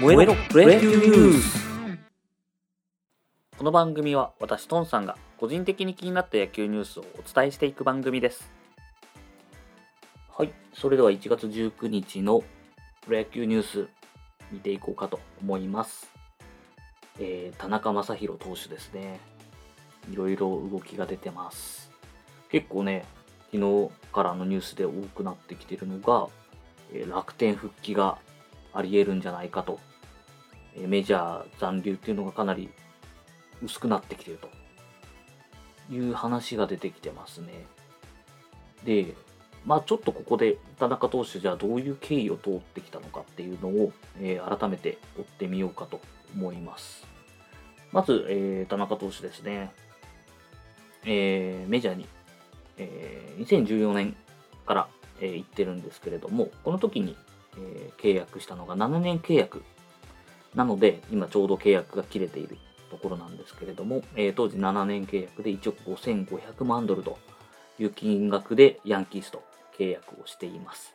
燃えろプロ野球ニュースこの番組は私トンさんが個人的に気になった野球ニュースをお伝えしていく番組です。はいそれでは1月19日のプロ野球ニュース見ていこうかと思います。えー、田中将大投手ですね。いろいろ動きが出てます。結構ね昨日からのニュースで多くなってきてるのが、えー、楽天復帰があり得るんじゃないかと、え、メジャー残留っていうのがかなり薄くなってきてるという話が出てきてますね。で、まあちょっとここで田中投手じゃあどういう経緯を通ってきたのかっていうのを、えー、改めて追ってみようかと思います。まず、えー、田中投手ですね。えー、メジャーにえ、2014年から、え、行ってるんですけれども、この時に、えー、契約したのが7年契約なので、今ちょうど契約が切れているところなんですけれども、えー、当時7年契約で1億5500万ドルという金額でヤンキースと契約をしています。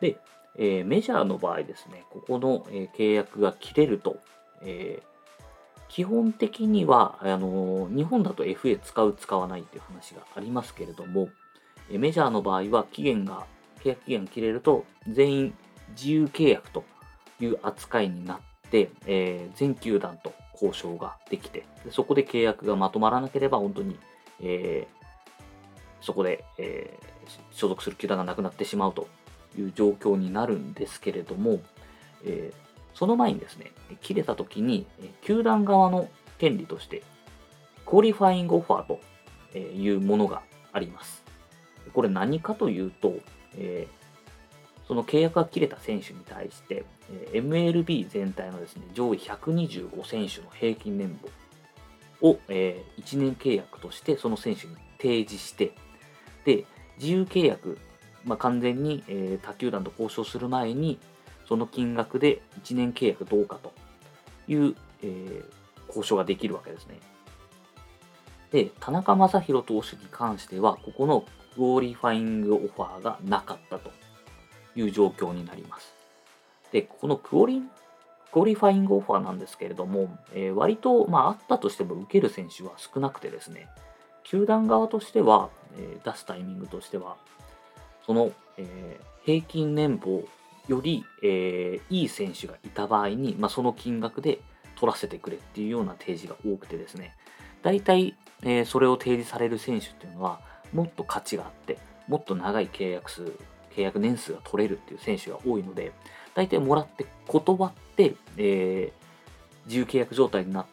で、えー、メジャーの場合ですね、ここの、えー、契約が切れると、えー、基本的にはあの日本だと FA 使う使わないっていう話がありますけれどもメジャーの場合は期限が契約期限切れると全員自由契約という扱いになって、えー、全球団と交渉ができてでそこで契約がまとまらなければ本当に、えー、そこで、えー、所属する球団がなくなってしまうという状況になるんですけれども、えその前にですね、切れた時に、球団側の権利として、クオリファイングオファーというものがあります。これ何かというと、えー、その契約が切れた選手に対して、MLB 全体のですね、上位125選手の平均年俸を、えー、1年契約としてその選手に提示して、で、自由契約、まあ、完全に、えー、他球団と交渉する前に、その金額で1年契約どうかという、えー、交渉ができるわけですね。で、田中将大投手に関しては、ここのクオリファイングオファーがなかったという状況になります。で、このクオリクオリファイングオファーなんですけれども、えー、割と、まあ、あったとしても受ける選手は少なくてですね、球団側としては、えー、出すタイミングとしては、その、えー、平均年俸より、え、いい選手がいた場合に、まあ、その金額で取らせてくれっていうような提示が多くてですね、大体、え、それを提示される選手っていうのは、もっと価値があって、もっと長い契約数、契約年数が取れるっていう選手が多いので、大体もらって断って、えー、自由契約状態になっ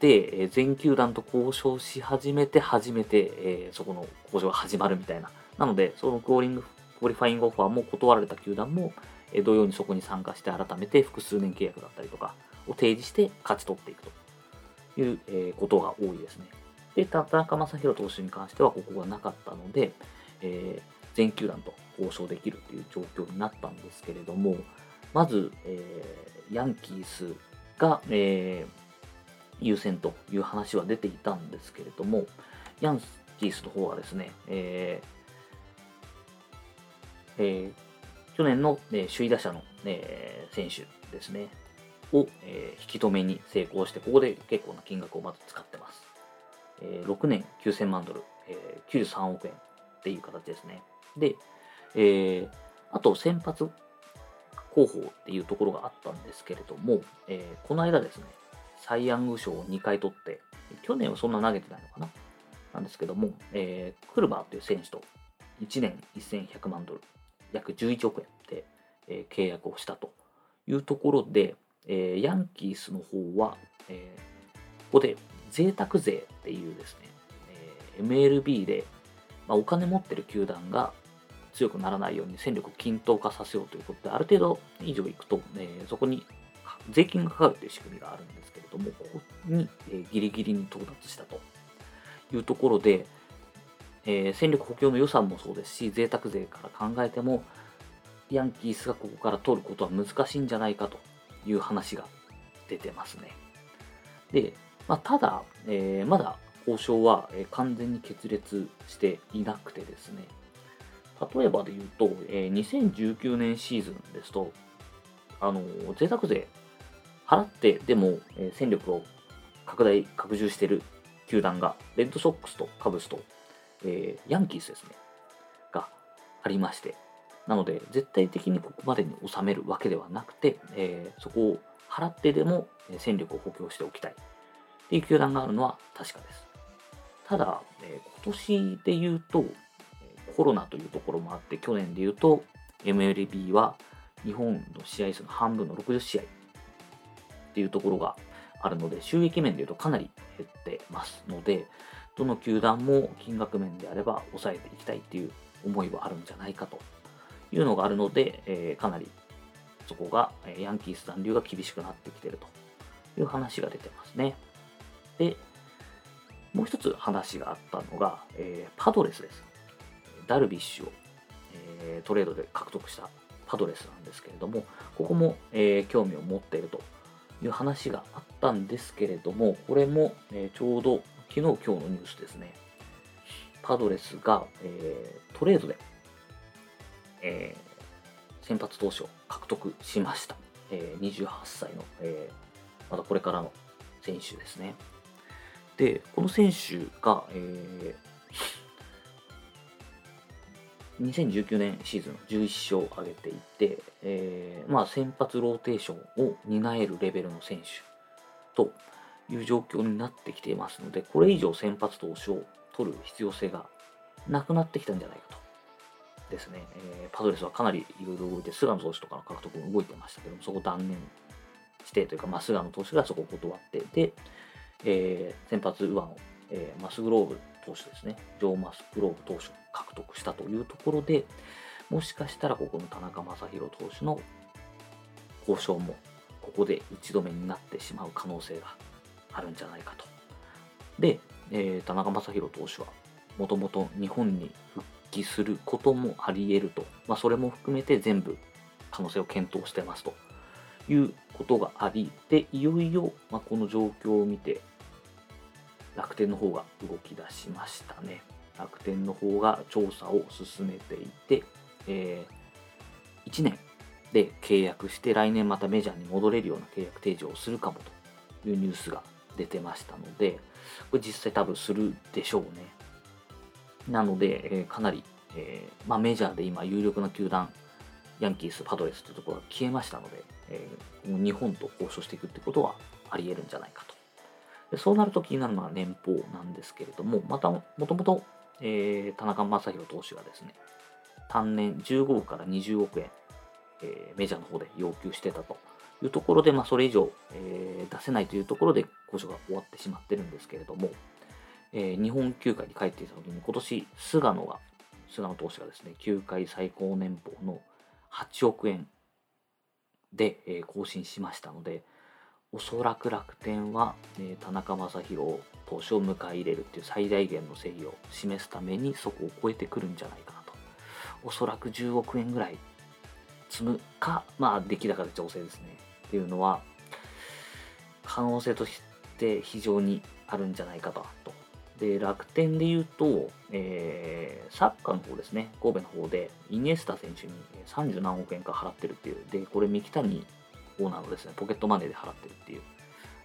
て、え全球団と交渉し始めて、初めて、えー、そこの交渉が始まるみたいな。なので、そのクオリング、クオリファイングオファーも断られた球団もえ、同様にそこに参加して改めて複数年契約だったりとかを提示して勝ち取っていくという、えことが多いですね。で、田中将大投手に関してはここがなかったので、えー、全球団と交渉できるという状況になったんですけれども、まず、えー、ヤンキースが、えー、優先という話は出ていたんですけれども、ヤンキースの方はですね、えーえー、去年の、ね、首位打者の、ね、選手ですね、を、えー、引き止めに成功して、ここで結構な金額をまず使ってます。えー、6年9000万ドル、えー、93億円っていう形ですね。で、えー、あと先発候補っていうところがあったんですけれども、えー、この間ですね、サイ・ヤング賞を2回取って、去年はそんな投げてないのかな？なんですけども、えー、クルバーという選手と1年1100万ドル、約11億円で、えー、契約をしたというところで、えー、ヤンキースの方は、えー、ここで贅沢税っていうですね、えー、MLB で、まあ、お金持ってる球団が強くならないように戦力を均等化させようということで、ある程度以上いくと、えー、そこに税金がかかるという仕組みがあるんですけれども、ここに、えー、ギリギリに到達したというところで、えー、戦力補強の予算もそうですし、贅沢税から考えても、ヤンキースがここから取ることは難しいんじゃないかという話が出てますね。で、まあ、ただ、えー、まだ交渉は、完全に決裂していなくてですね、例えばで言うと、えー、2019年シーズンですと、あの、贅沢税払ってでも、え戦力を拡大、拡充している球団が、レッドソックスとカブスと、えー、ヤンキースですね、がありまして、なので、絶対的にここまでに収めるわけではなくて、えー、そこを払ってでも戦力を補強しておきたいっていう球団があるのは確かです。ただ、えー、今年で言うと、コロナというところもあって、去年で言うと、MLB は日本の試合数の半分の60試合っていうところがあるので、収益面で言うとかなり減ってますので、どの球団も金額面であれば抑えていきたいっていう思いはあるんじゃないかというのがあるので、えー、かなりそこがヤンキース残留が厳しくなってきてるという話が出てますね。で、もう一つ話があったのが、えー、パドレスです。ダルビッシュを、えー、トレードで獲得したパドレスなんですけれども、ここも、えー、興味を持っているという話があったんですけれども、これも、えちょうど昨日今日のニュースですね。パドレスが、えトレードで、え先発投手を獲得しました。え28歳の、えまだこれからの選手ですね。で、この選手が、えー、2019年シーズン11勝を挙げていて、えー、まあ、先発ローテーションを担えるレベルの選手という状況になってきていますので、これ以上先発投手を取る必要性がなくなってきたんじゃないかと。ですね、えー、パドレスはかなりいろいろ動いて、菅野投手とかの獲得も動いてましたけども、そこ断念してというか、まあ、菅野投手がそこを断って、で、えー、先発右腕を、えー、マスグローブ投手ですね、ジョー・マスグローブ投手を獲得したというところで、もしかしたらここの田中将大投手の交渉もここで打ち止めになってしまう可能性があるんじゃないかと。で、えー、田中将大投手はもともと日本に復帰することもあり得ると、まあ、それも含めて全部可能性を検討してますということがあり、で、いよいよ、まあ、この状況を見て、楽天の方が動き出しましたね。楽天の方が調査を進めていて、えー、1年で契約して来年またメジャーに戻れるような契約提示をするかもというニュースが出てましたので、これ実際多分するでしょうね。なので、えー、かなり、えー、まあ、メジャーで今有力な球団、ヤンキース、パドレスというところが消えましたので、えー、日本と交渉していくってことはあり得るんじゃないかと。でそうなると気になるのは年俸なんですけれども、またもともと、え、田中将大投手がですね、単年15億から20億円、えー、メジャーの方で要求してたというところで、まあ、それ以上、えー、出せないというところで交渉が終わってしまってるんですけれども、えー、日本球界に帰っていた時に今年菅野が、菅野投手がですね、球界最高年俸の8億円で、え、更新しましたので、おそらく楽天は、え、田中将大投手を迎え入れるっていう最大限の誠意を示すためにそこを超えてくるんじゃないかなと。おそらく10億円ぐらい積むか、まあ、出来高で調整ですね。っていうのは、可能性として非常にあるんじゃないかと。で、楽天で言うと、えー、サッカーの方ですね、神戸の方で、イニエスタ選手に30何億円か払ってるっていう、で、これ、三木谷オーナーのですね、ポケットマネーで払ってるっていう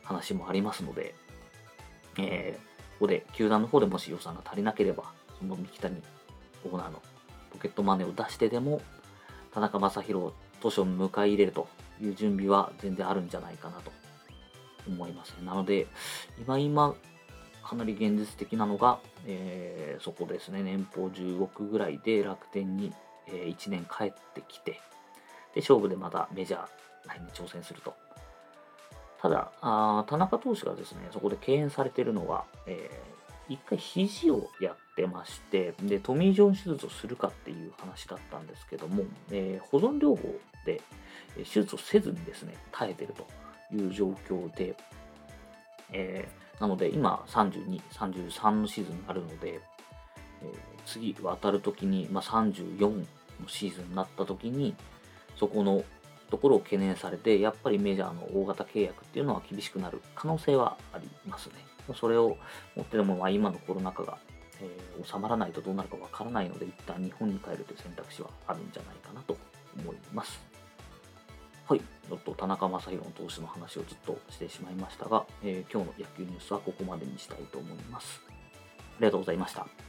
話もありますので、えー、ここで、球団の方でもし予算が足りなければ、その三木谷オーナーのポケットマネーを出してでも、田中将大投手を迎え入れるという準備は全然あるんじゃないかなと思いますね。なので、今今、かなり現実的なのが、えー、そこですね、年俸10億ぐらいで楽天に、えー、1年帰ってきて、で、勝負でまたメジャーに挑戦すると。ただあ、田中投手がですね、そこで敬遠されているのは、えー、一回肘をやってまして、で、トミー・ジョン手術をするかっていう話だったんですけども、えー、保存療法で手術をせずにですね、耐えてるという状況で、えーなので今32、33のシーズンになるので、えー、次渡るときに、まあ、34のシーズンになったときに、そこのところを懸念されて、やっぱりメジャーの大型契約っていうのは厳しくなる可能性はありますね。それをもってでも、まあ、今のコロナ禍が、えー、収まらないとどうなるかわからないので、一旦日本に帰るという選択肢はあるんじゃないかなと思います。はい、ちょっと田中将大の投手の話をずっとしてしまいましたが、えー今日の野球ニュースはここまでにしたいと思います。ありがとうございました。